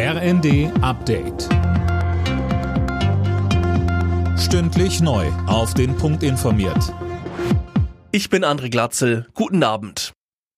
RND Update. Stündlich neu. Auf den Punkt informiert. Ich bin André Glatzel. Guten Abend.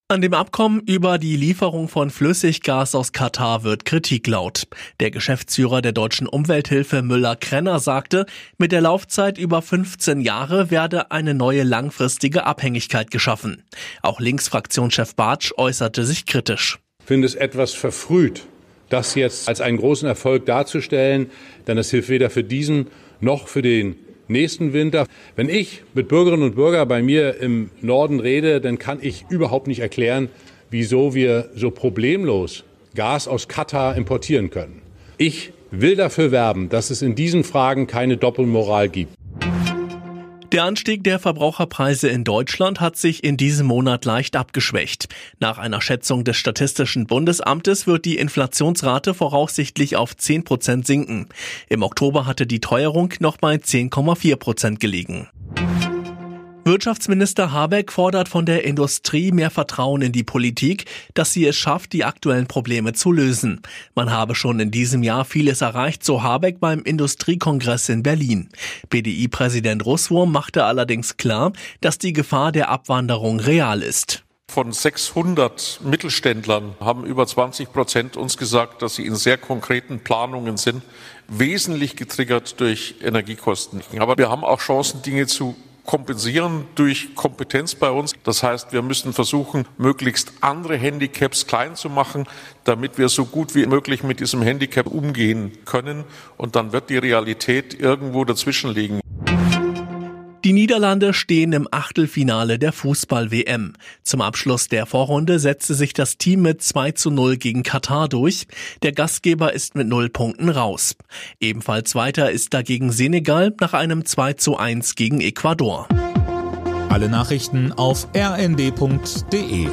An dem Abkommen über die Lieferung von Flüssiggas aus Katar wird Kritik laut. Der Geschäftsführer der deutschen Umwelthilfe Müller-Krenner sagte, mit der Laufzeit über 15 Jahre werde eine neue langfristige Abhängigkeit geschaffen. Auch Linksfraktionschef Bartsch äußerte sich kritisch. Ich finde es etwas verfrüht, das jetzt als einen großen Erfolg darzustellen, denn es hilft weder für diesen noch für den nächsten Winter. Wenn ich mit Bürgerinnen und Bürgern bei mir im Norden rede, dann kann ich überhaupt nicht erklären, wieso wir so problemlos Gas aus Katar importieren können. Ich will dafür werben, dass es in diesen Fragen keine Doppelmoral gibt. Der Anstieg der Verbraucherpreise in Deutschland hat sich in diesem Monat leicht abgeschwächt. Nach einer Schätzung des Statistischen Bundesamtes wird die Inflationsrate voraussichtlich auf 10 Prozent sinken. Im Oktober hatte die Teuerung noch bei 10,4 Prozent gelegen. Wirtschaftsminister Habeck fordert von der Industrie mehr Vertrauen in die Politik, dass sie es schafft, die aktuellen Probleme zu lösen. Man habe schon in diesem Jahr vieles erreicht, so Habeck beim Industriekongress in Berlin. BDI-Präsident Russwurm machte allerdings klar, dass die Gefahr der Abwanderung real ist. Von 600 Mittelständlern haben über 20 Prozent uns gesagt, dass sie in sehr konkreten Planungen sind, wesentlich getriggert durch Energiekosten. Aber wir haben auch Chancen, Dinge zu kompensieren durch Kompetenz bei uns. Das heißt, wir müssen versuchen, möglichst andere Handicaps klein zu machen, damit wir so gut wie möglich mit diesem Handicap umgehen können. Und dann wird die Realität irgendwo dazwischen liegen. Die Niederlande stehen im Achtelfinale der Fußball-WM. Zum Abschluss der Vorrunde setzte sich das Team mit 2 zu 0 gegen Katar durch. Der Gastgeber ist mit 0 Punkten raus. Ebenfalls weiter ist dagegen Senegal nach einem 2 zu 1 gegen Ecuador. Alle Nachrichten auf rnd.de